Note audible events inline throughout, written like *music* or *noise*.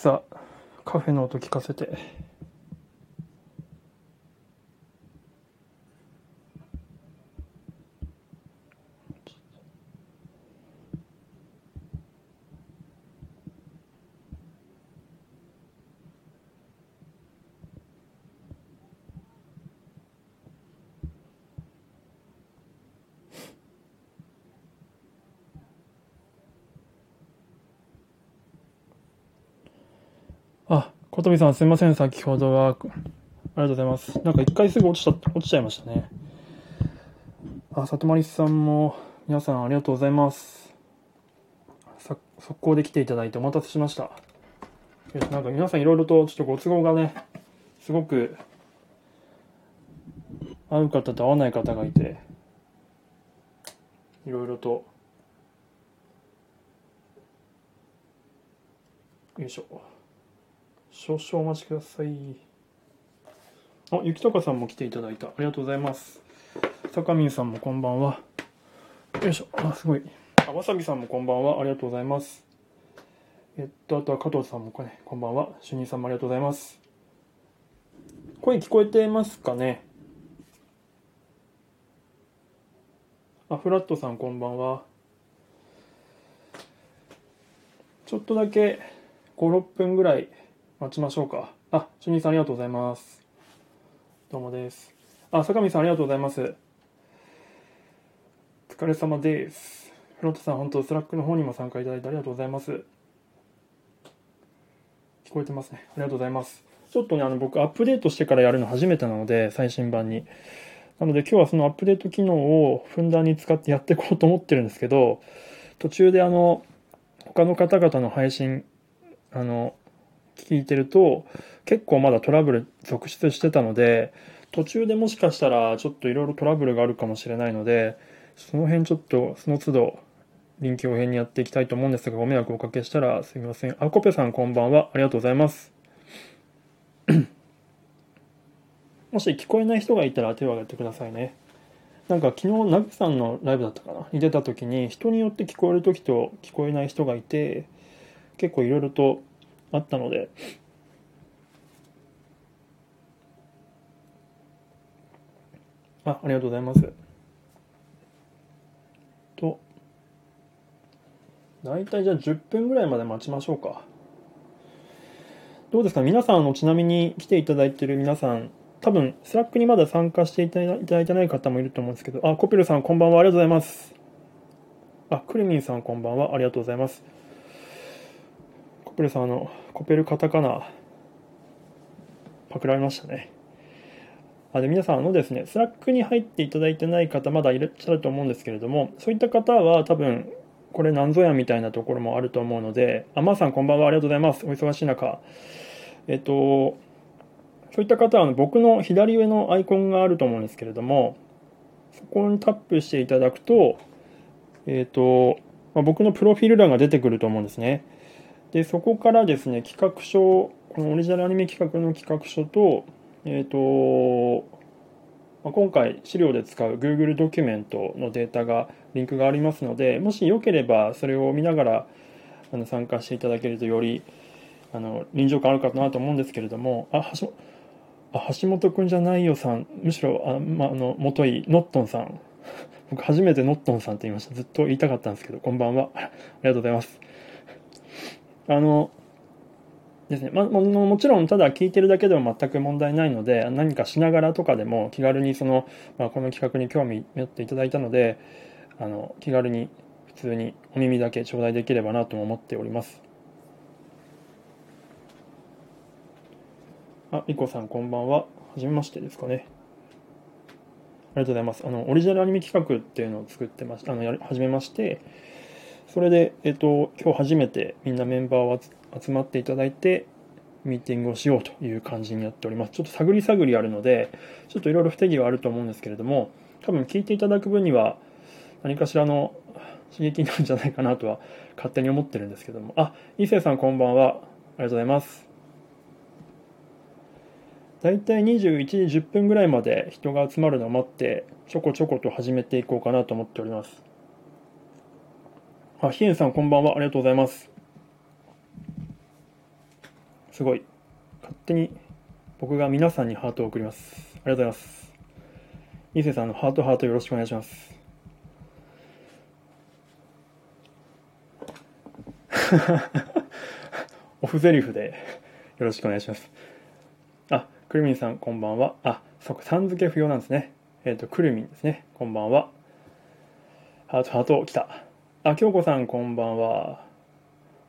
クサカフェの音聞かせてあ、小飛さんすみません、先ほどは。ありがとうございます。なんか一回すぐ落ちた、落ちちゃいましたね。あ、里まりさんも、皆さんありがとうございます。さ、速攻で来ていただいてお待たせしました。よしなんか皆さんいろいろとちょっとご都合がね、すごく、合う方と合わない方がいて、いろいろと、よいしょ。少々お待ちください。あ、ゆきたかさんも来ていただいた。ありがとうございます。坂民さんもこんばんは。よいしょ。あ、すごい。あ、わさびさんもこんばんは。ありがとうございます。えっと、あとは加藤さんもこ,、ね、こんばんは。主任さんもありがとうございます。声聞こえてますかね？あ、フラットさんこんばんは。ちょっとだけ5、6分ぐらい待ちましょうか。あ、主任さんありがとうございます。どうもです。あ、坂見さんありがとうございます。お疲れ様です。フロットさん、本当 Slack の方にも参加いただいてありがとうございます。聞こえてますね。ありがとうございます。ちょっとね、あの、僕、アップデートしてからやるの初めてなので、最新版に。なので、今日はそのアップデート機能をふんだんに使ってやっていこうと思ってるんですけど、途中であの、他の方々の配信、あの、聞いてると結構まだトラブル続出してたので途中でもしかしたらちょっといろいろトラブルがあるかもしれないのでその辺ちょっとその都度臨機応変にやっていきたいと思うんですがご迷惑をおかけしたらすみません。あコペさんこんばんは。ありがとうございます。*coughs* もし聞こえない人がいたら手を挙げてくださいね。なんか昨日ナグさんのライブだったかな？に出た時に人によって聞こえる時と聞こえない人がいて結構いろいろとあったので。あありがとうございます。と。大体じゃあ10分ぐらいまで待ちましょうか。どうですか？皆さんのちなみに来ていただいている皆さん多分 Slack にまだ参加していただいてない方もいると思うんですけど。あコペルさんこんばんは。ありがとうございます。あクリミンさんこんばんは。ありがとうございます。コペルさん、あの、コペルカタカナ、パクられましたね。あで皆さん、あのですね、 Slack に入っていただいてない方、まだいらっしゃると思うんですけれども、そういった方は多分、これなんぞやみたいなところもあると思うので、あ、まーさんこんばんは、ありがとうございます。お忙しい中。えっと、そういった方はあの僕の左上のアイコンがあると思うんですけれども、そこにタップしていただくと、えっと、まあ、僕のプロフィール欄が出てくると思うんですね。でそこからですね企画書このオリジナルアニメ企画の企画書と,、えーとまあ、今回資料で使う Google ドキュメントのデータがリンクがありますのでもしよければそれを見ながらあの参加していただけるとよりあの臨場感あるかなと思うんですけれどもあ橋あ橋本くんじゃないよさんむしろあ、まあ、あの元いノットンさん。*laughs* 僕初めてノットンさんって言いました。ずっと言いたかったんですけどこんばんは。*laughs* ありがとうございます。あのですね。まももちろんただ聞いてるだけでも全く問題ないので何かしながらとかでも気軽にその、まあ、この企画に興味持っていただいたのであの気軽に普通にお耳だけ頂戴できればなと思っております。あリコさんこんばんは。はじめましてですかね。ありがとうございます。あのオリジナルアニメ企画っていうのを作ってましあのやり始めましてそれで、えっと、今日初めてみんなメンバーを集まっていただいて、ミーティングをしようという感じになっております。ちょっと探り探りあるので、ちょっといろいろ不手際あると思うんですけれども、多分聞いていただく分には、何かしらの刺激なんじゃないかなとは勝手に思ってるんですけども。あ、伊勢さんこんばんは。ありがとうございます。だいたい21時10分ぐらいまで人が集まるのを待って、ちょこちょこと始めていこうかなと思っております。あ、ひえんさんこんばんは。ありがとうございます。すごい。勝手に僕が皆さんにハートを送ります。ありがとうございます。伊勢さんのハートハートよろしくお願いします。*laughs* オフゼリフでよろしくお願いします。あくるみんさんこんばんは。あそっかさん付け不要なんですね。えっ、ー、とくるみんですね。こんばんは。ハートハート来た。あ京子さんこんばんは。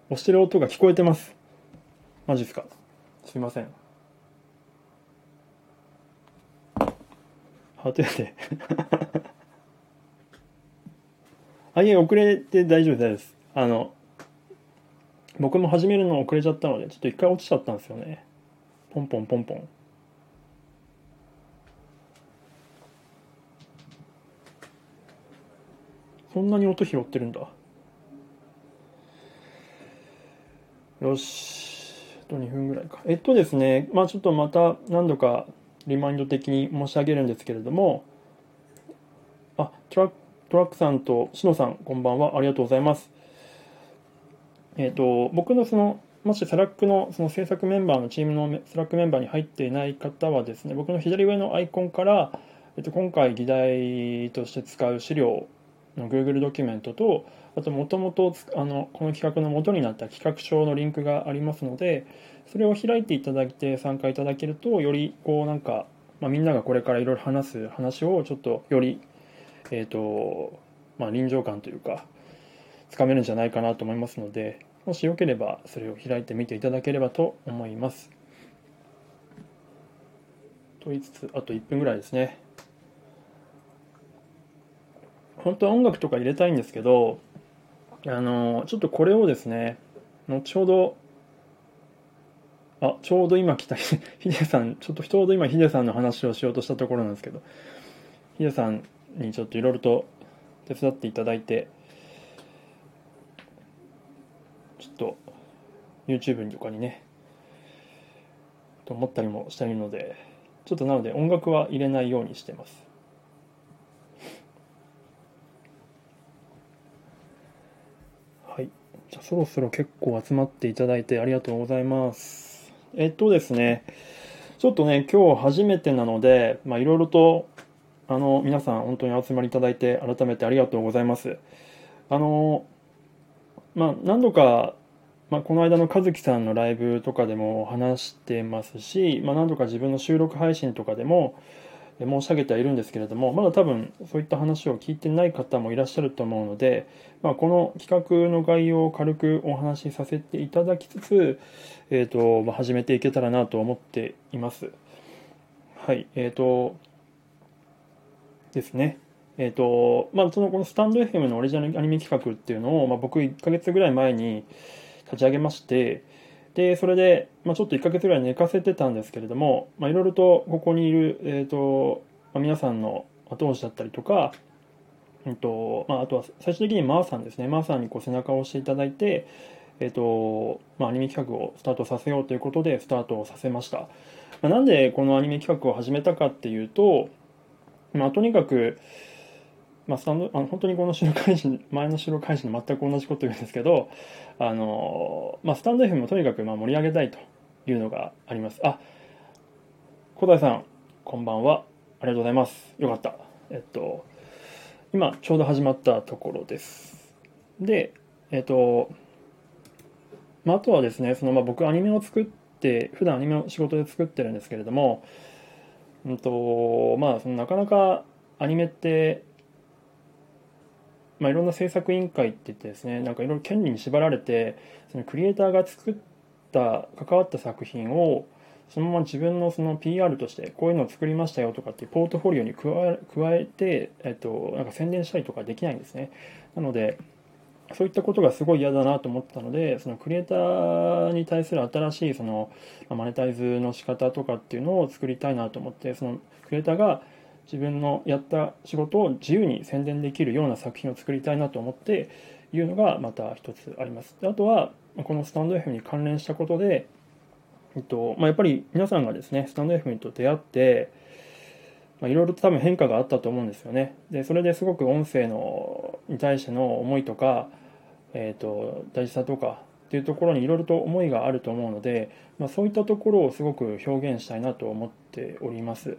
押してる音が聞こえてます。マジっすか？すいません。ハートやであいえ遅れて大丈夫です。あの僕も始めるの遅れちゃったのでちょっと一回落ちちゃったんですよね。ポンポンポンポンそんなに音拾ってるんだ。よし。あと2分ぐらいか。えっとですねまあちょっとまた何度かリマインド的に申し上げるんですけれども。あトラトラックさんとしのさんこんばんは。ありがとうございます。えっ、と僕のそのもし Slack のその制作メンバーのチームの Slack メンバーに入っていない方はですね僕の左上のアイコンから、えっと、今回議題として使う資料の Google ドキュメントとあともともとこの企画の元になった企画書のリンクがありますのでそれを開いていただいて参加いただけるとよりこうなんか、まあ、みんながこれからいろいろ話す話をちょっとよりえっ、ー、とまあ臨場感というかつかめるんじゃないかなと思いますのでもしよければそれを開いてみていただければと思います。と言いつつあと1分ぐらいですね。本当は音楽とか入れたいんですけどあのちょっとこれをですね後ほどあちょうど今来た *laughs* ヒデさんちょっとちょうど今ヒデさんの話をしようとしたところなんですけどヒデさんにちょっといろいろと手伝っていただいてちょっと YouTube とかにねと思ったりもしているのでちょっとなので音楽は入れないようにしてますはいじゃあそろそろ結構集まっていただいてありがとうございます。えっとですねちょっとね今日初めてなのでまあいろいろとあの皆さん本当に集まりいただいて改めてありがとうございます。あのまあ、何度か、まあ、この間の和樹さんのライブとかでも話してますし、まあ、何度か自分の収録配信とかでも申し上げてはいるんですけれどもまだ多分そういった話を聞いてない方もいらっしゃると思うので、まあ、この企画の概要を軽くお話しさせていただきつつ、えーとまあ、始めていけたらなと思っています。はいえーとですね。えーとまあ、そのこのスタンド FM のオリジナルアニメ企画っていうのを、まあ、僕1ヶ月ぐらい前に立ち上げましてでそれで、まあ、ちょっと1ヶ月ぐらい寝かせてたんですけれどもいろいろとここにいる、えーとまあ、皆さんの後押しだったりとか、えーとまあ、あとは最終的にマーさんですね。マーさんにこう背中を押していただいて、えーとまあ、アニメ企画をスタートさせようということでスタートをさせました、まあ、なんでこのアニメ企画を始めたかっていうと、まあ、とにかくまあ、スタンドあの本当にこの収録配信前の収録配信で全く同じこと言うんですけどあの、まあ、スタンド FM もとにかくまあ盛り上げたいというのがあります。あ小田さんこんばんは。ありがとうございます。よかった。えっと今ちょうど始まったところです。でえっと、まあ、あとはですねそのまあ僕アニメを作って普段アニメの仕事で作ってるんですけれどもうんとまあそのなかなかアニメってまあ、いろんな制作委員会って言ってですねなんかいろいろ権利に縛られてそのクリエイターが作った関わった作品をそのまま自分のその PR としてこういうのを作りましたよとかっていうポートフォリオに加え加えて、えっと、なんか宣伝したりとかできないんですね。なのでそういったことがすごい嫌だなと思ったのでそのクリエイターに対する新しいそのマネタイズの仕方とかっていうのを作りたいなと思ってそのクリエイターが自分のやった仕事を自由に宣伝できるような作品を作りたいなと思っていうのがまた一つあります。であとはこのスタンド FM に関連したことで、えっとまあ、やっぱり皆さんがですねスタンド FM と出会っていろいろと多分変化があったと思うんですよね。でそれですごく音声のに対しての思いとか、えーと、大事さとかっていうところにいろいろと思いがあると思うので、まあ、そういったところをすごく表現したいなと思っております。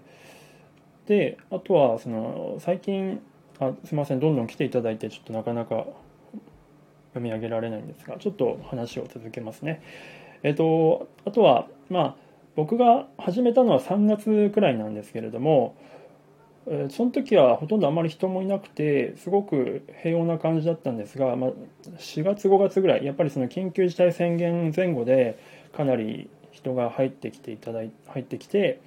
であとはその最近あすみませんどんどん来ていただいてちょっとなかなか読み上げられないんですがちょっと話を続けますね。えっ、とあとはまあ僕が始めたのは3月くらいなんですけれどもえその時はほとんどあまり人もいなくてすごく平穏な感じだったんですが、まあ、4月5月ぐらいやっぱりその緊急事態宣言前後でかなり人が入ってきていただい入ってきて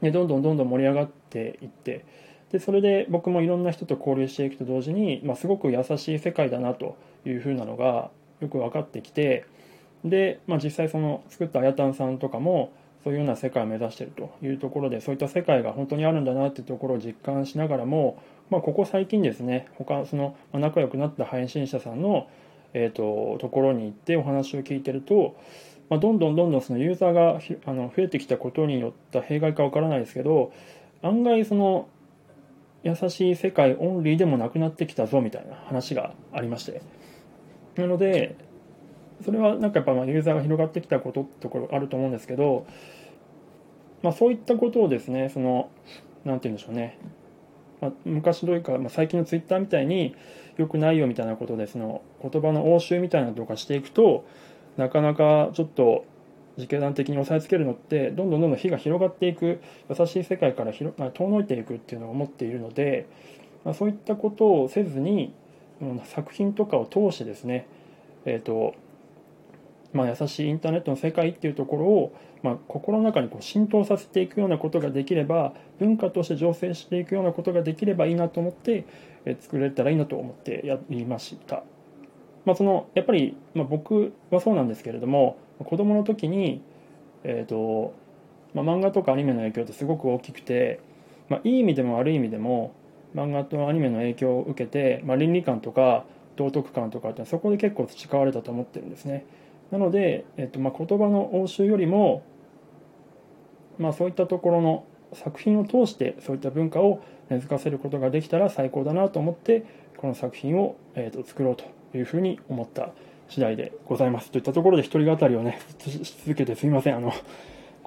でどんどんどんどん盛り上がってていってでそれで僕もいろんな人と交流していくと同時に、まあ、すごく優しい世界だなというふうなのがよく分かってきてで、まあ、実際その作ったあやたんさんとかもそういうような世界を目指しているというところでそういった世界が本当にあるんだなっていうところを実感しながらも、まあ、ここ最近ですね他その仲良くなった配信者さんの、えーと、ところに行ってお話を聞いてると、まあ、どんどんどんどんそのユーザーがあの増えてきたことによった弊害かわからないですけど案外その優しい世界オンリーでもなくなってきたぞみたいな話がありまして。なのでそれはなんかやっぱまあユーザーが広がってきたことってところあると思うんですけど、まあ、そういったことをですねその何て言うんでしょうね、まあ、昔というか、まあ、最近のツイッターみたいによくないよみたいなことでその言葉の応酬みたいなのとかしていくとなかなかちょっと自警団的に押さえつけるのってどんどんどんどん火が広がっていく優しい世界から広遠のいていくっていうのを思っているので、まあ、そういったことをせずにうん作品とかを通してですね、えーとまあ、優しいインターネットの世界っていうところを、まあ、心の中にこう浸透させていくようなことができれば文化として醸成していくようなことができればいいなと思って、え作れたらいいなと思ってやりました。まあ、そのやっぱり、まあ、僕はそうなんですけれども子供の時に、えーとまあ、漫画とかアニメの影響ってすごく大きくて、まあ、いい意味でも悪い意味でも漫画とアニメの影響を受けて、まあ、倫理観とか道徳観とかってそこで結構培われたと思ってるんですね。なので、えっとまあ、言葉の応酬よりも、まあ、そういったところの作品を通してそういった文化を根付かせることができたら最高だなと思ってこの作品を、えー、と作ろうというふうに思った次第でございますといったところで一人語りをねし続けてすみませんあの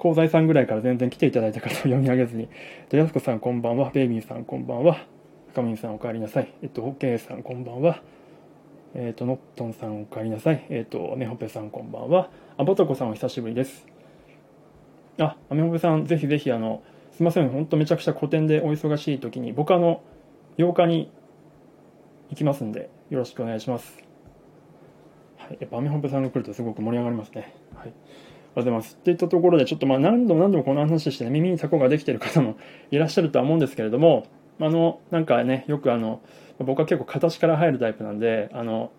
香西さんぐらいから全然来ていただいた方を読み上げずにでやすこさんこんばんはベイビーさんこんばんは深見さんお帰りなさいえっとオッケーさんこんばんはえっ、と、ノットンさんお帰りなさい。えっ、と、アメホペさんこんばんは。あ、ボトコさんお久しぶりです。あ、アメホペさん、ぜひぜひ、あの、すいません、ほんとめちゃくちゃ古典でお忙しい時に、僕あの、8日に行きますんで、よろしくお願いします。はい、やっぱアメホペさんが来るとすごく盛り上がりますね。はい。ありがとうございます。っていったところで、ちょっとまあ何度も何度もこの話してね、耳にタコができてる方も *laughs* いらっしゃるとは思うんですけれども、あの、なんかね、よくあの、僕は結構形から入るタイプなんであの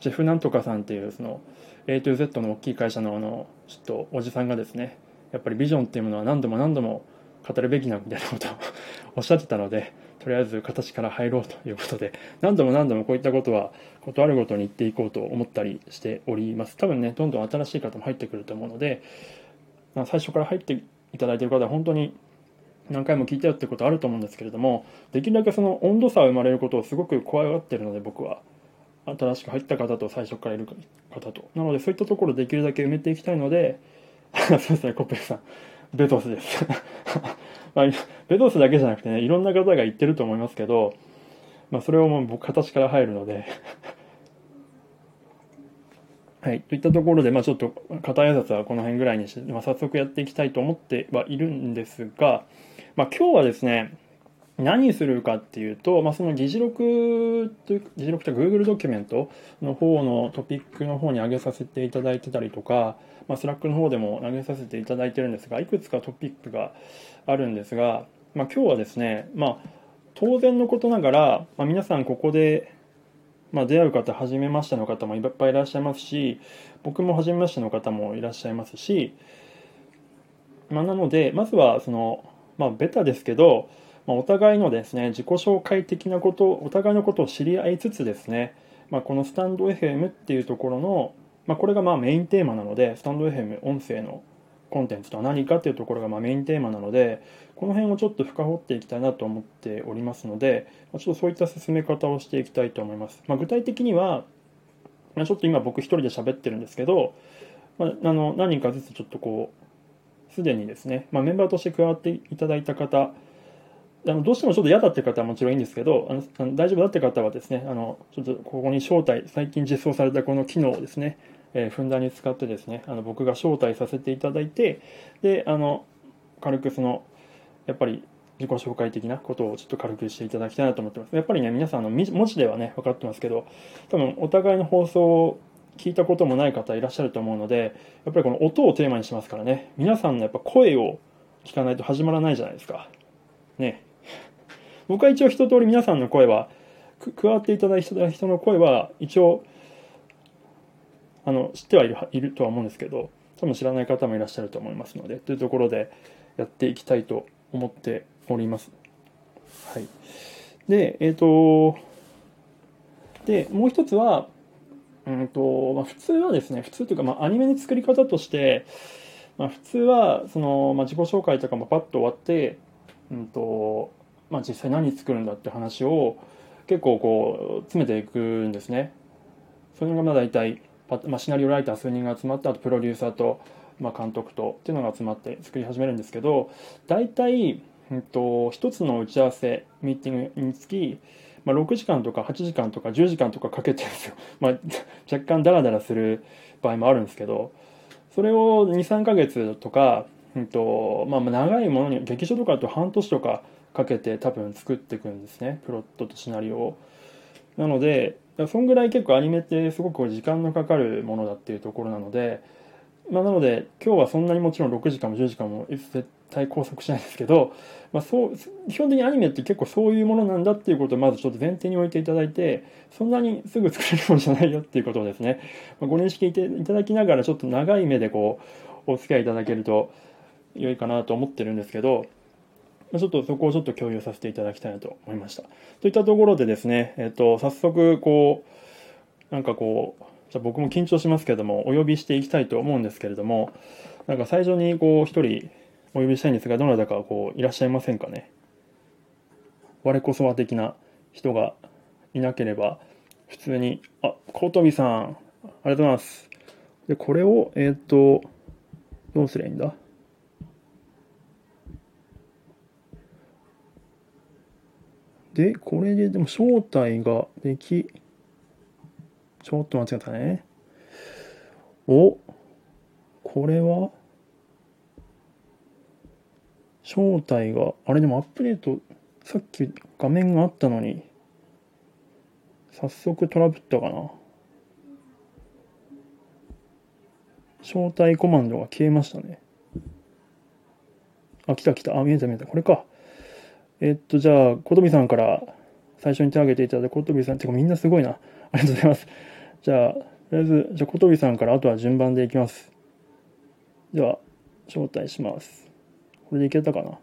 ジェフなんとかさんっていうその A to Z の大きい会社のあのちょっとおじさんがですねやっぱりビジョンっていうものは何度も何度も語るべきなみたいなことを *laughs* おっしゃってたのでとりあえず形から入ろうということで何度も何度もこういったことはことあるごとに言っていこうと思ったりしております。多分ねどんどん新しい方も入ってくると思うので、まあ、最初から入っていただいている方は本当に何回も聞いたよってことあると思うんですけれどもできるだけその温度差が生まれることをすごく怖がってるので僕は新しく入った方と最初からいる方と。なのでそういったところをできるだけ埋めていきたいので *laughs* そうですねコッペさんベトスです。まあ、ベゾスだけじゃなくてねいろんな方が言ってると思いますけど、まあ、それをもう僕形から入るので *laughs* はい。といったところで、まあちょっと、片挨拶はこの辺ぐらいにして、まあ早速やっていきたいと思ってはいるんですが、まあ、今日はですね何するかっていうと、まあ、その議事録という議事録というか Google ドキュメントの方のトピックの方に上げさせていただいてたりとか、まあ、 Slack の方でも投げさせていただいてるんですがいくつかトピックがあるんですが、まあ、今日はですね、まあ、当然のことながら、まあ、皆さんここで、まあ、出会う方初めましての方もいっぱいいらっしゃいますし僕も初めましての方もいらっしゃいますし、まあ、なのでまずはそのまあ、ベタですけど、まあ、お互いのですね、自己紹介的なこと、お互いのことを知り合いつつですね、まあ、このスタンド FM っていうところの、まあ、これがまあメインテーマなので、スタンド FM 音声のコンテンツとは何かっていうところがまメインテーマなので、この辺をちょっと深掘っていきたいなと思っておりますので、まちょっとそういった進め方をしていきたいと思います。ま、具体的には、ま、ちょっと今僕一人で喋ってるんですけど、まあ、あの何人かずつちょっとこうすでにですね、ま、メンバーとして加わっていただいた方あのどうしてもちょっと嫌だっていう方はもちろんいいんですけどあの大丈夫だっていう方はですねあのちょっとここに招待最近実装されたこの機能をですね、えー、ふんだんに使ってですねあの僕が招待させていただいてであの軽くそのやっぱり自己紹介的なことをちょっと軽くしていただきたいなと思ってます。やっぱりね、皆さんの文字ではね、分かってますけど、多分お互いの放送を聞いたこともない方いらっしゃると思うので、やっぱりこの音をテーマにしますからね、皆さんのやっぱ声を聞かないと始まらないじゃないですか。ね。僕は一応一通り皆さんの声は、加わっていただいた人の声は一応、あの、知ってはいるいるとは思うんですけど、多分知らない方もいらっしゃると思いますので、というところでやっていきたいと思っております。はい。で、えっ、ー、と、で、もう一つは、うんと、まあ、普通はですね、普通というか、まあ、アニメの作り方として、まあ、普通は、その、まあ、自己紹介とかもパッと終わって、うんと、まあ、実際何作るんだって話を結構こう、詰めていくんですね。それがまあ大体、まあ、シナリオライター数人が集まってあとプロデューサーと、まあ、監督とっていうのが集まって作り始めるんですけど大体、えっと、一つの打ち合わせミーティングにつき、まあ、6時間とか8時間とか10時間とかかけてるんですよ、*laughs* まあ、若干ダラダラする場合もあるんですけどそれを23ヶ月とか、えっとまあ、長いものに劇場とかだと半年とかかけて多分作っていくんですねプロットとシナリオを。なのでそんぐらい結構アニメってすごく時間のかかるものだっていうところなのでまあ、なので今日はそんなにもちろん6時間も10時間も絶対拘束しないですけど、まあ、そう基本的にアニメって結構そういうものなんだっていうことをまずちょっと前提に置いていただいてそんなにすぐ作れるものじゃないよっていうことをですね、まあ、ご認識いただきながらちょっと長い目でこうお付き合いいただけると良いかなと思ってるんですけどちょっとそこをちょっと共有させていただきたいなと思いました。といったところでですね、えっと、早速こうなんかこうじゃ僕も緊張しますけどもお呼びしていきたいと思うんですけれどもなんか最初にこう一人お呼びしたいんですがどなたかこういらっしゃいませんかね？我こそは的な人がいなければ普通にあ小飛さんありがとうございます。でこれをえっ、ー、とどうすりゃいいんだ？で、これででも招待ができちょっと待ってくださいね。おこれは正体が、あれでもアップデート、さっき画面があったのに、早速トラブったかな。招待コマンドが消えましたね。あ、来た来た。あ、見えた見えた。これか。えっと、じゃあ、小飛さんから最初に手を挙げていただいた小飛さん、てかみんなすごいな。ありがとうございます。じゃあ、とりあえず、じゃあ、小飛さんからあとは順番でいきます。では、招待します。これでいけたかな？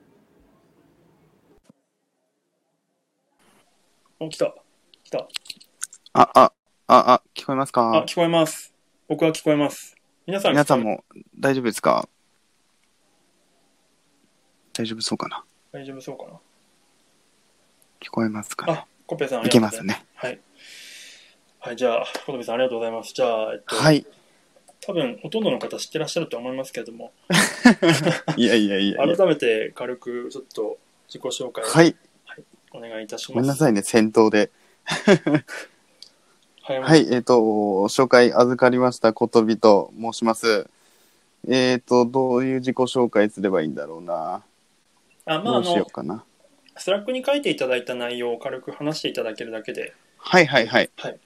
お、来た。来た。あ、あ、あ、あ、聞こえますか？あ、聞こえます。僕は聞こえます。皆さん皆さんも大丈夫ですか？大丈夫そうかな？大丈夫そうかな？聞こえますかね？あ、コペさんいけますね。はい。はい、じゃあ、小飛さんありがとうございます。じゃあ、えっと、はい。多分、ほとんどの方知ってらっしゃると思いますけれども、*laughs* いやいやいや改めて軽くちょっと自己紹介を、はい。はい、お願いいたします。ごめんなさいね、先頭で。はい、はい、えっ、ー、と、紹介預かりました、ことびと申します。えっ、ー、と、どういう自己紹介すればいいんだろうな。あ、まあ、どうしようかな。 Slack に書いていただいた内容を軽く話していただけるだけで。はいはいはい。はい。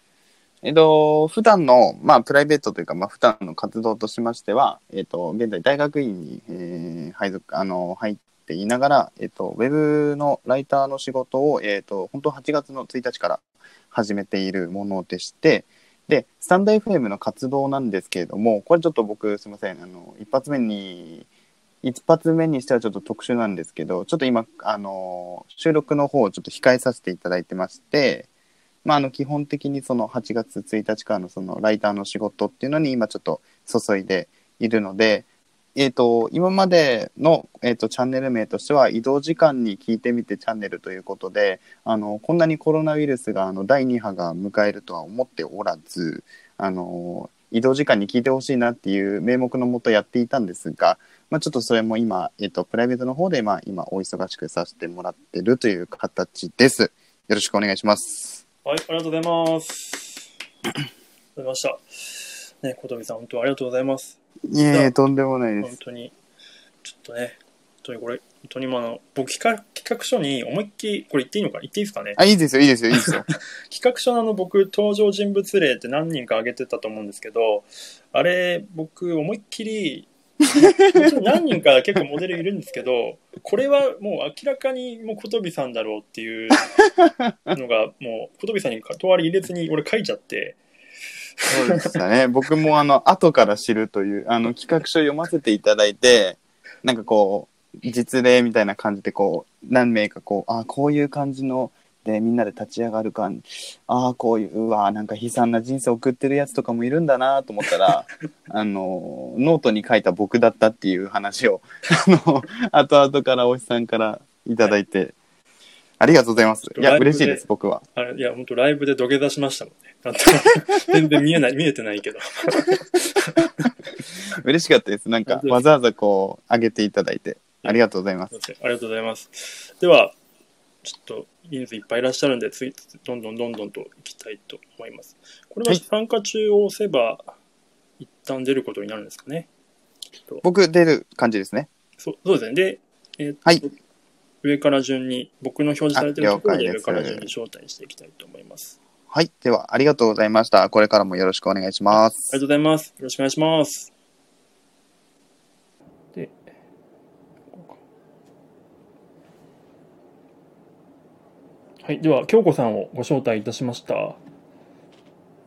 えっと、普段の、まあ、プライベートというか、まあ、普段の活動としましては、えっと、現在大学院に、えー、配属、あの、入っていながら、えっと、ウェブのライターの仕事を、えっと、本当8月の1日から始めているものでして、で、スタンド FM の活動なんですけれども、これちょっと僕、すみません、あの、一発目に、一発目にしてはちょっと特殊なんですけど、ちょっと今、あの、収録の方をちょっと控えさせていただいてまして、まあ、あの基本的にその8月1日からのそのライターの仕事っていうのに今ちょっと注いでいるので、えっ、ー、と、今までの、えーと、チャンネル名としては移動時間に聞いてみてチャンネルということで、あの、こんなにコロナウイルスがあの第2波が迎えるとは思っておらず、あの移動時間に聞いてほしいなっていう名目のもとやっていたんですが、まあ、ちょっとそれも今、えっと、プライベートの方で、まあ、今お忙しくさせてもらってるという形です。よろしくお願いします。はい、ありがとうございます。ありがとうございました。ね、小飛さん、本当ありがとうございます。いえ、とんでもないです。本当に、ちょっとね、本当にこれ、本当に今の、僕企画、企画書に思いっきり、これ言っていいのか言っていいですかね？あ、いいですよ、いいですよ、いいですよ。*laughs* 企画書のあの僕登場人物例って何人か挙げてたと思うんですけどあれ僕思いっきり何人か結構モデルいるんですけどこれはもう明らかにもう小飛さんだろうっていうのがもう小飛さんにとわり入れずに俺書いちゃってそうでしたね。僕もあの、後から知るという、あの、企画書読ませていただいて、なんかこう、実例みたいな感じでこう、何名かこう、あこういう感じの、で、みんなで立ち上がる感ああ、こういう、うわなんか悲惨な人生送ってるやつとかもいるんだなと思ったら、*laughs* あの、ノートに書いた僕だったっていう話を、*laughs* あの、後々からおじさんからいただいて、ありがとうございます。いや、嬉しいです、僕は。あれいや本当ライブで土下座しましたもんねなんと *laughs* 全然見えない見えてないけど嬉しかったです。なんか？わざわざこう、上げていただいて、ありがとうございます。ありがとうございます。では、ちょっと人数いっぱいいらっしゃるんで、ついどんどんどんどんといきたいと思います。これははい参加中を押せば、一旦出ることになるんですかね。僕、出る感じですね。そうそうですね。で、えーはい上から順に、僕の表示されてるところで上から順に招待していきたいと思います。はい。では、ありがとうございました。これからもよろしくお願いします。ありがとうございます。よろしくお願いします。はい。では、京子さんをご招待いたしました。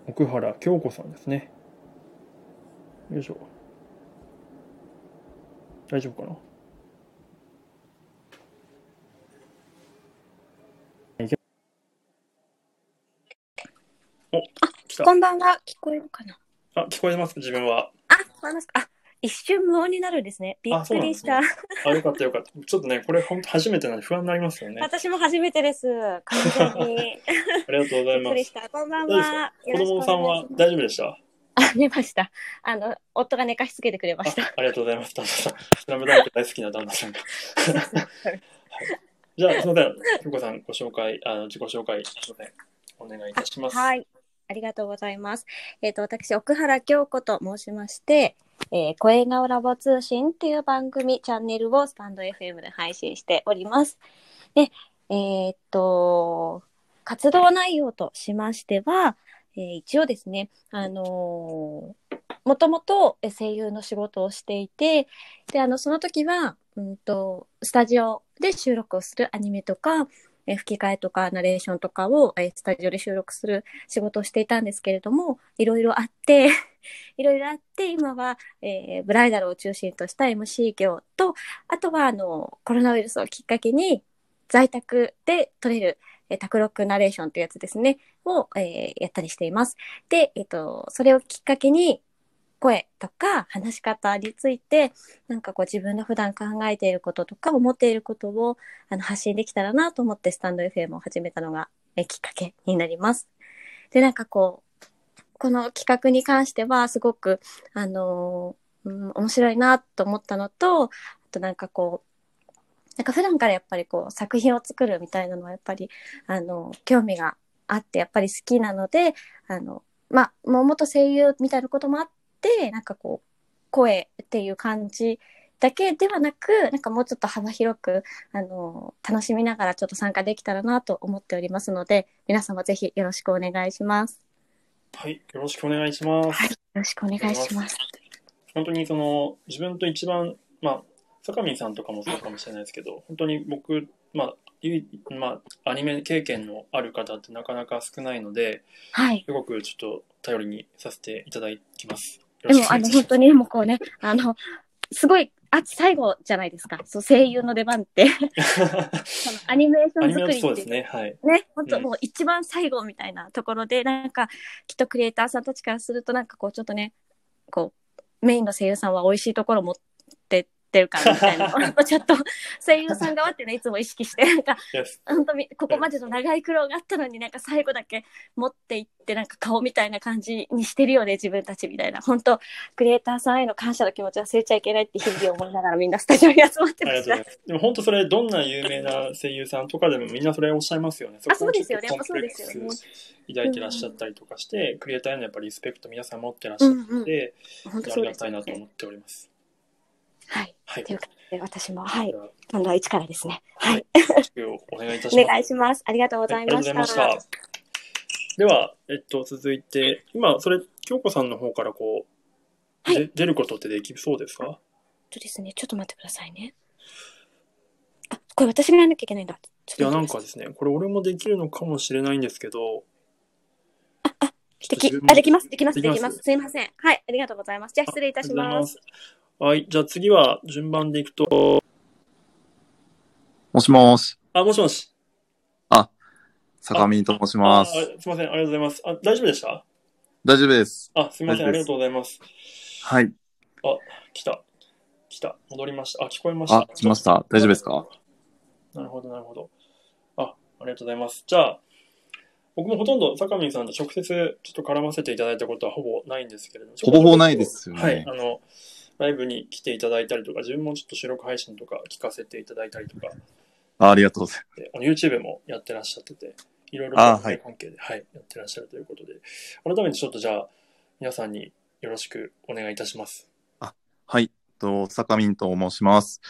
奥原京子さんですね。よいしょ。大丈夫かな？お、来た。こんばんは。聞こえるかな？あ、聞こえてます自分は。あ、聞こえますか？あ、一瞬無音になるんですね。びっくりした。あ、よかったよかった。ちょっとね、これ本当初めてなんで不安になりますよね。あ私も初めてです。完全に。*laughs* りがとうございます。びっくりした。こんばんは。子供さんは大丈夫でした？あ、寝ました。あの、夫が寝かしつけてくれまあした。ありがとうございます。旦那さん。スラムダンク大好きな旦那さんが。はい、じゃあ、すみません。京子さん、ご紹介、あの自己紹介。お願いいたします。はい。ありがとうございます。えっ、と、私、奥原京子と申しまして、えー、声顔ラボ通信っていう番組、チャンネルをスタンド FM で配信しております。で、えっ、と、活動内容としましては、えー一応ですね、あのーもともと声優の仕事をしていて、で、あの、その時は、うんと、スタジオで収録をするアニメとか、え吹き替えとかナレーションとかを、えスタジオで収録する仕事をしていたんですけれども、いろいろあって、*laughs* いろいろあって、今は、えーブライダルを中心とした MC 業と、あとは、あの、コロナウイルスをきっかけに、在宅で撮れる、えー、卓録ナレーションというやつですね、を、えーやったりしています。で、えっ、と、それをきっかけに、声とか話し方について、なんかこう自分の普段考えていることとか思っていることをあの発信できたらなと思ってスタンド FM を始めたのがえきっかけになります。で、なんかこう、この企画に関してはすごく、あのーうん、面白いなと思ったのと、あとなんかこう、なんか普段からやっぱりこう作品を作るみたいなのはやっぱり、あの、興味があってやっぱり好きなので、あの、まあ、もう元声優みたいなこともあって、なんかこう、声っていう感じだけではなく、なんかもうちょっと幅広く、あの、楽しみながらちょっと参加できたらなと思っておりますので、皆様ぜひよろしくお願いします。はい。よろしくお願いします。よろしくお願いします。本当にその自分と一番まあ坂見さんとかもそうかもしれないですけど本当に僕まあまあアニメ経験のある方ってなかなか少ないのですごくちょっと頼りにさせていただきます。よでも、*laughs* あの、本当に、もうこうね、あの、すごい、あ、最後じゃないですか。そう、声優の出番って。*laughs* そのアニメーション作りってそうですね。はい。ね、本当うんもう一番最後みたいなところで、なんか、きっとクリエイターさんたちからすると、なんかこう、ちょっとね、こう、メインの声優さんは美味しいところ持ってってるからみたいな。なんかちょっと声優さん側っていうのはいつも意識してなんか *laughs* 本当にここまでの長い苦労があったのになんか最後だけ持っていってなんか顔みたいな感じにしてるよね自分たちみたいな。本当クリエイターさんへの感謝の気持ち忘れちゃいけないって日々思いながらみんなスタジオに集まってありがとうごましたざいます。でも本当それ、どんな有名な声優さんとかでもみんなそれおっしゃいますよね。あそうですよね。こをちょっとやっぱそうですよね。コンプレックス抱いてらっしゃったりとかして、クリエイターへのやっぱりリスペクト皆さん持ってらっしゃるので、本当ありがたいなと思っております。はい。はい。ということで私もはい。今度は一からですね。はい。お願いいたします。お願いします。ありがとうございました,、した。では、えっと、続いて、今、それ、京子さんの方からこう、はい。で出ることってできそうですか？とですね。ちょっと待ってくださいね。あこれ私がやらなきゃいけないんだ。い。や、なんかですね、これ俺もできるのかもしれないんですけど、いできあできます。できます。できます？す。すいません。はい。ありがとうございます。じゃあ失礼いたします。はい、じゃあ次は順番でいくと、もしもし、あ、もしもし。坂見と申しあます。あすみません、ありがとうございます。あ、大丈夫でした？大丈夫です。あ、すみません、ありがとうございます。はい。来た。来た。戻りました。あ、聞こえました。あ来ました大丈夫ですか？なるほど、なるほど。あ、ありがとうございます。じゃあ、僕もほとんど坂見さんと直接ちょっと絡ませていただいたことはほぼないんですけれども。ほぼほぼないですよねはい。あの、ライブに来ていただいたりとか、自分もちょっと収録配信とか聞かせていただいたりとか、あありがとうございであの YouTube もやってらっしゃってて、いろいろあはい関係で、はい、やってらっしゃるということで、改めてちょっとじゃあ、皆さんによろしくお願いいたします。ます。はい。と、坂見と申します。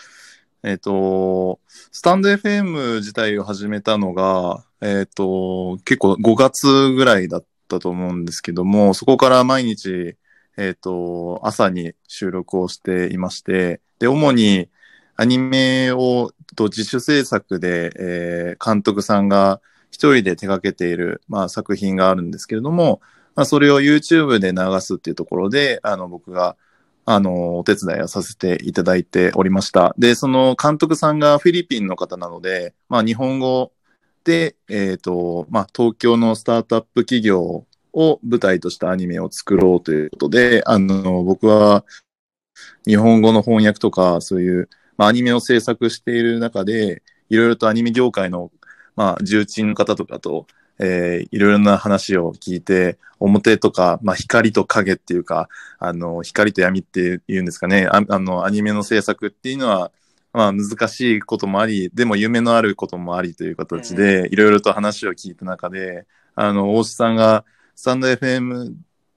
えっ、と、スタンド FM 自体を始めたのが、えっ、と、結構5月ぐらいだったと思うんですけども、そこから毎日、えっ、と、朝に収録をしていまして、で、主にアニメをと自主制作で、えー監督さんが一人で手掛けている、まあ、作品があるんですけれども、まあ、それを YouTube で流すっていうところで、あの、僕が、あの、お手伝いをさせていただいておりました。で、その監督さんがフィリピンの方なので、まあ、日本語で、えっ、と、まあ、東京のスタートアップ企業を舞台としたアニメを作ろうということで、あの、僕は日本語の翻訳とか、そういう、まあ、アニメを制作している中で、いろいろとアニメ業界の、まあ、重鎮の方とかと、えーいろいろな話を聞いて、表とか、まあ、光と影っていうか、あの、光と闇っていうんですかね、ああの、アニメの制作っていうのは、まあ、難しいこともあり、でも夢のあることもありという形で、いろいろと話を聞いた中で、あの、大志さんが、スタンド FM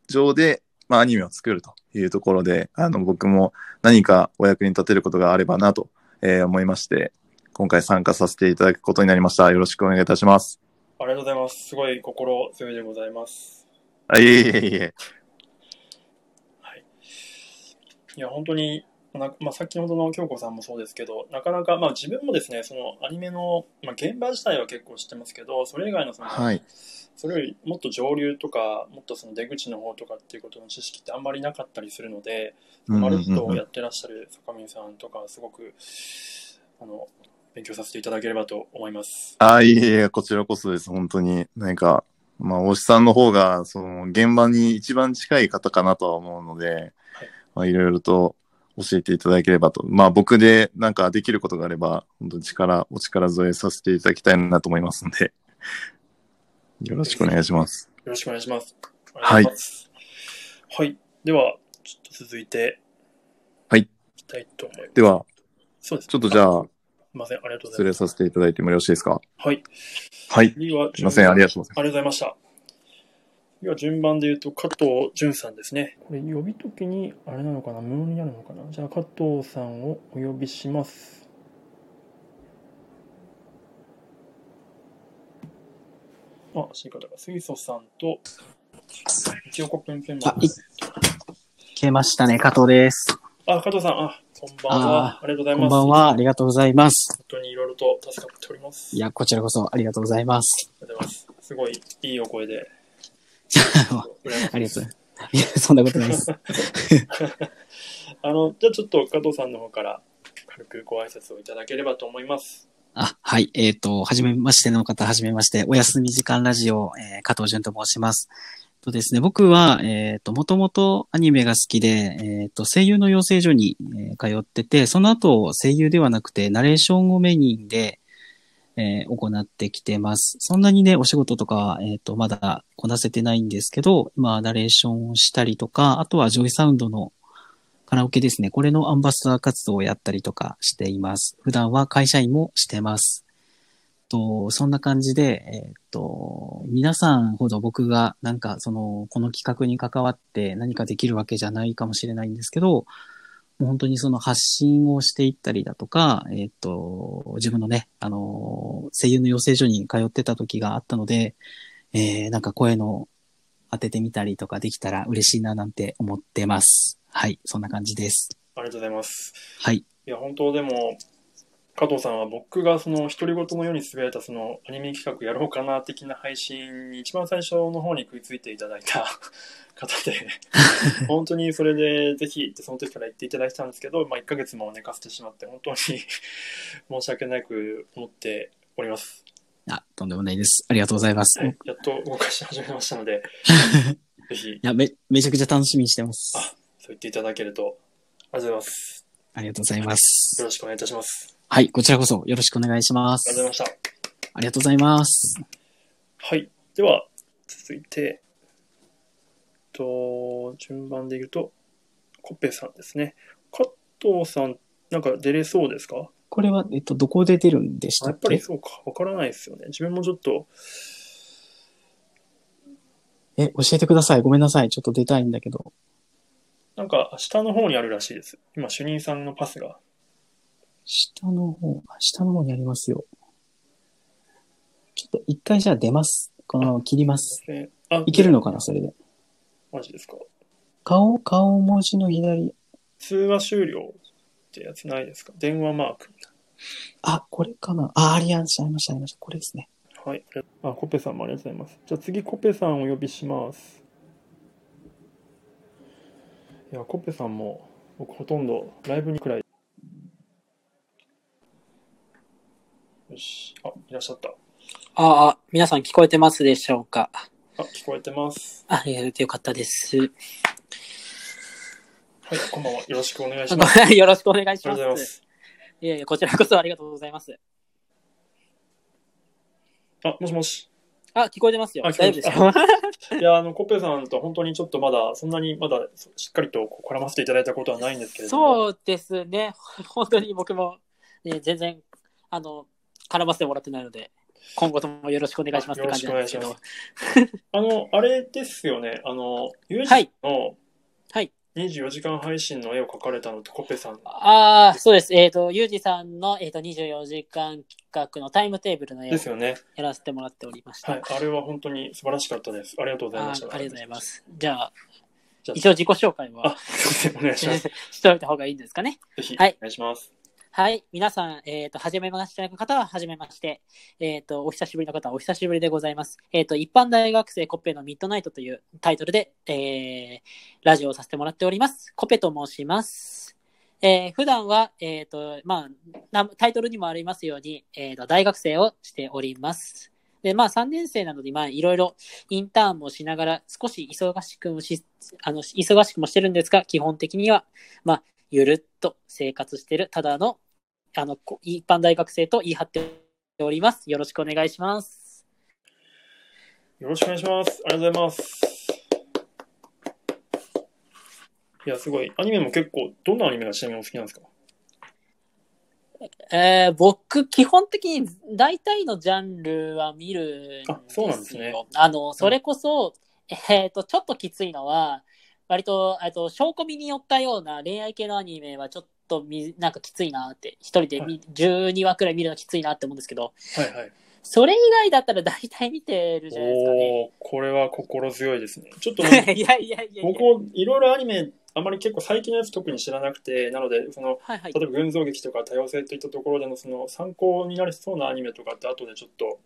上で、まあ、アニメを作るというところで、あの、僕も何かお役に立てることがあればなと、えー思いまして、今回参加させていただくことになりました。よろしくお願いいたします。ありがとうございます。すごい心強いでございます。あ、いえいえいえ。はい。いや、本当に、なまあ、先ほどの京子さんもそうですけど、なかなか、まあ、自分もですね、そのアニメの、まあ、現場自体は結構知ってますけど、それ以外のその、はい。それよりもっと上流とか、もっとその出口の方とかっていうことの知識ってあんまりなかったりするので、うんまるっとやってらっしゃる坂見さんとか、すごく、あの、勉強させていただければと思います。あ、いえいえ、こちらこそです。本当に。なんか、まあ、大志さんの方が、その、現場に一番近い方かなとは思うので、まあ、いろいろと教えていただければと。まあ、僕でなんかできることがあれば、本当に力、お力添えさせていただきたいなと思いますので、*laughs* よろしくお願いします。よろしくお願いします。はい。はい。では、ちょっと続いて、はい。いきたいと思います。では、そうです。ちょっとじゃあ、すいません、ありがとうござ失礼います。させていただいてもよろしいですか？はい。はい。すいません、ありがとうございありがとうございました。では順番で言うと、加藤淳さんですね。これ、呼びときに、あれなのかな、無音になるのかな。じゃあ、加藤さんをお呼びします。あ、新方が水素さんと、一応コップンペンあ、い、消えましたね。加藤です。あ、加藤さん、あ、こんばんは。あありがとうございます。こんばんは。ありがとうございます。本当にいろいろと助かっております。いや、こちらこそありがとうございます。ありがとうございます。すごいいいお声で。*laughs* ありがとうございます。いや、そんなことないです。*laughs* あの、じゃあちょっと加藤さんの方から軽くご挨拶をいただければと思います。あ、はい。えっ、と、はじめましての方、はじめまして。お休み時間ラジオ、えー加藤淳と申します。とですね、僕は、えっ、と、もともとアニメが好きで、えっ、と、声優の養成所に、えー通ってて、その後、声優ではなくて、ナレーションをメインで、えー行ってきてます。そんなにね、お仕事とか、えっ、と、まだこなせてないんですけど、まあ、ナレーションをしたりとか、あとは JOYSOUND のカラオケですね。これのアンバサダー活動をやったりとかしています。普段は会社員もしてます。と、そんな感じで、えーっと、皆さんほど僕がなんかその、この企画に関わって何かできるわけじゃないかもしれないんですけど、本当にその発信をしていったりだとか、えーっと、自分のね、あの、声優の養成所に通ってた時があったので、えー、なんか声の当ててみたりとかできたら嬉しいななんて思ってます。はい、そんな感じです。ありがとうございます。はい。いや、本当でも、加藤さんは僕がその独り言のようにつぶやいたそのアニメ企画やろうかな的な配信に一番最初の方に食いついていただいた *laughs* 方で、*laughs* 本当にそれでぜひってその時から言っていただいてたんですけど、まあ1ヶ月も寝かせてしまって本当に *laughs* 申し訳なく思っております。あ、とんでもないです。ありがとうございます。はい、やっと動かし始めましたので、ぜひいや、め、めちゃくちゃ楽しみにしてます。あそう言っていただけると、ありがとうございます。ありがとうございますよ。ろしくお願いいたします。はい、こちらこそよろしくお願いしまあす。りがとうございました。ありがとうございます。はい。では、続いて、と、順番で言うと、コッペさんですね。加藤さん、なんか出れそうですか？これは、えっと、どこで出るんでしあやったっけぱりそうか。わからないですよね。自分もちょっと、え、教えてください。ごめんなさい。ちょっと出たいんだけど。なんか下の方にあるらしいです。今、主任さんのパスが。下の方、あ下の方にありますよ。ちょっと一回じゃあ出ます。この、切ります。ねあ、いけるのかな、それで。マジですか？顔、顔文字の左。通話終了ってやつないですか？電話マークみたいあ、これかな。あ、ありました、ありました、ありました。これですね。な。はい。あ、コッペさんもありがとうございます。じゃあ次、コッペさんをお呼びします。いや、コッペさんも、僕ほとんどライブにくらい。よし。あ、いらっしゃった。ああ、皆さん聞こえてますでしょうか？あ、聞こえてます。あ、えー、よかったです。はい、こんばんは。よろしくお願いします。あのよろしくお願いしありがとうま。ございますす。いやいや、こちらこそありがとうございます。あ、もしもし。あ、聞こえてますよ。あ大丈夫です聞こよ。いや、あの、コッペさんと本当にちょっとまだ、そんなにまだしっかりとこう絡ませていただいたことはないんですけれども。そうですね。本当に僕も、ね、全然、あの、絡ませてもらってないので、今後ともよろしくお願いしますって感じなんですけど。*laughs* あの、あれですよね。あの、ユージはいのはい。24時間配信の絵を描かれたのってコッペさん。ああ、そうです。えっ、と、ゆうじさんの、えー、と24時間企画のタイムテーブルの絵をですよね。やらせてもらっておりました。はい。あれは本当に素晴らしかったです。ありがとうございあました。ーありがとうございま。す。じゃあ、じゃあ一応自己紹介は。お願いします。*laughs* しておいた方がいいんですかね。ぜひ、はいお願いします。はい。皆さん、えっ、と、はじめましての方は、はじめまして。えっ、と、お久しぶりの方は、お久しぶりでございます。えっ、と、一般大学生コッペのミッドナイトというタイトルで、えー、ラジオをさせてもらっております。コペと申します。えー、普段は、えっ、と、まあ、タイトルにもありますように、えっ、と、大学生をしております。で、まあ、3年生なので、まあ、いろいろインターンもしながら、少し忙しくもし、あの、忙しくもしてるんですが、基本的には、まあ、ゆるっと生活してる、ただの、あの、こ一般大学生と言い張っております。よろしくお願いします。よろしくお願いします。ありがとうございます。いや、すごい。アニメも結構、どんなアニメがちなみにお好きなんですか？えー僕、基本的に大体のジャンルは見るんですよ。あそうなんですねあの、それこそ、えっ、と、ちょっときついのは、割と、えっと、小コミに寄ったような恋愛系のアニメはちょっとみ、なんかきついなって、一人で見、12話くらい見るのきついなって思うんですけど、はいはい。それ以外だったら大体見てるじゃないですかね。おー、これは心強いですね。ちょっとね *laughs* いやいやいやいや。僕もいろいろアニメ、あまり結構最近のやつ特に知らなくて、なので、その、はいはい。例えば群像劇とか多様性といったところでのその参考になりそうなアニメとかって後でちょっと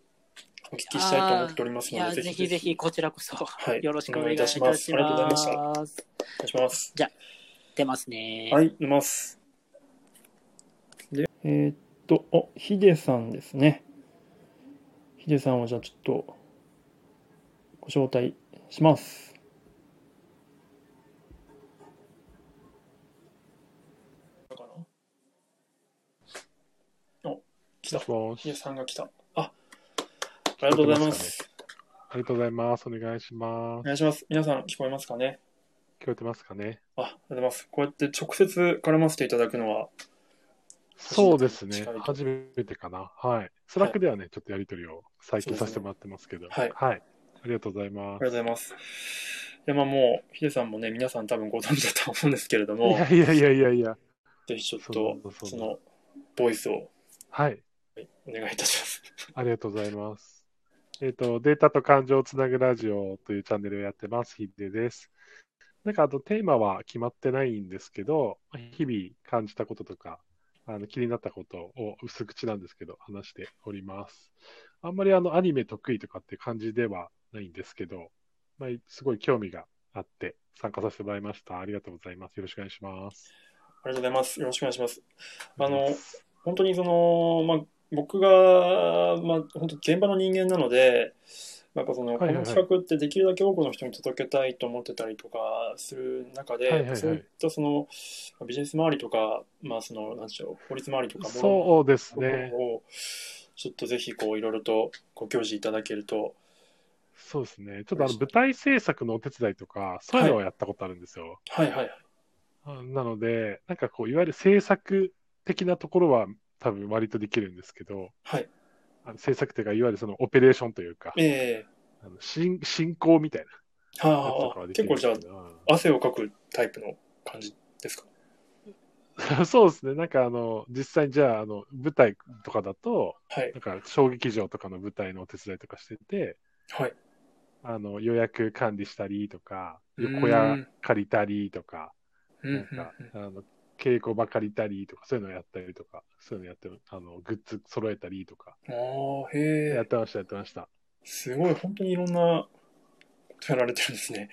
お聞きしたいと思っておりますので、ぜひぜひこちらこそ、はいよろしくお願いいたします。ありがとうございましたす。お願いします。出ますね。はい、出ます。で、えーっと、あ、ヒデさんですね。ヒデさんをじゃあちょっとご招待します。お、来たヒデさんが来た。あ、ありがとうございます。ありがとうございます。お願いします。お願いします。皆さん聞こえますかね？聞こえてますかね？あ、ありがとうございます。こうやって直接絡ませていただくのは、そうですね。初めてかな。はい。スラックではね、ちょっとやりとりを最近させてもらってますけど。はいはい。ありがとうございまありがとうございます。いや、まあもう、ヒデさんもね、皆さん多分ご存知だと思うんですけれどす。もい、やいやいやいやいや。ぜひちょっそうとだ、その、ボイスをはい。はいお願いいたします。ありがとうございます。えっ、と、データと感情をつなぐラジオというチャンネルをやってます。ヒデです。なんか、あとテーマは決まってないんですけど、日々感じたこととか、あの気になったことを薄口なんですけど、話しております。あんまりあのアニメ得意とかって感じではないんですけど、まあ、すごい興味があって参加させてもらいました。ありがとうございます。よろしくお願いします。ありがとうございます。よろしくお願いします。あの本当にその、まあ、僕が、まあ、本当現場の人間なので、やっぱその、はいはいはいこの企画ってできるだけ多くの人に届けたいと思ってたりとかする中で、はいはいはいそういったその、ビジネス周りとか、まあその、なんでしょう、法律周りとかもそうですね。を、ちょっとぜひこう、いろいろとご教示いただけると、そうですね。ちょっとあの舞台制作のお手伝いとか、そういうのをやったことあるんですよ。はいはいはい。あなので、なんかこう、いわゆる制作的なところは多分割とできるんですけど、はい。あの制作というか、いわゆるそのオペレーションというか、ええ。あの進進行みたいはなやつとかあは、できる結構じゃあ汗をかくタイプの感じですか？う *laughs* んそうですね。なんかあの、実際にじゃあ、あの、舞台とかだと、はい。なんか小劇場とかの舞台のお手伝いとかしてて、はい。あの、予約管理したりとか、横屋借りたりとか、うん。なんか、あの、稽古場借りたりとか、そういうのやったりとか、そういうのやってる、あの、グッズ揃えたりとか、ああへえやってました、やってました。すごい本当にいろんなことやられてるんですね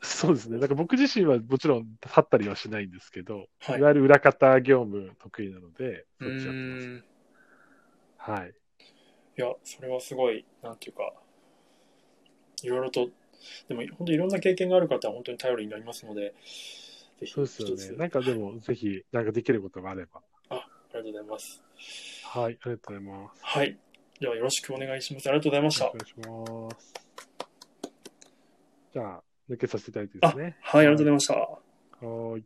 そうですね。なんか僕自身はもちろん立ったりはしないんですけど、はいい、わゆる裏方業務得意なので、うそっちやってます。はい。いやそれはすごいなんていうかいろいろとでも本当にいろんな経験がある方は本当に頼りになりますのでぜひそうですよね。なんかでも、ぜひ、なんかできることがあれば。ありがとうございますはい、ありがとうございます。はいではよろしくお願いしますありがとうございましたお願いします。じゃあ、抜けさせていただいてであすね。はいありがとうございましたはーい。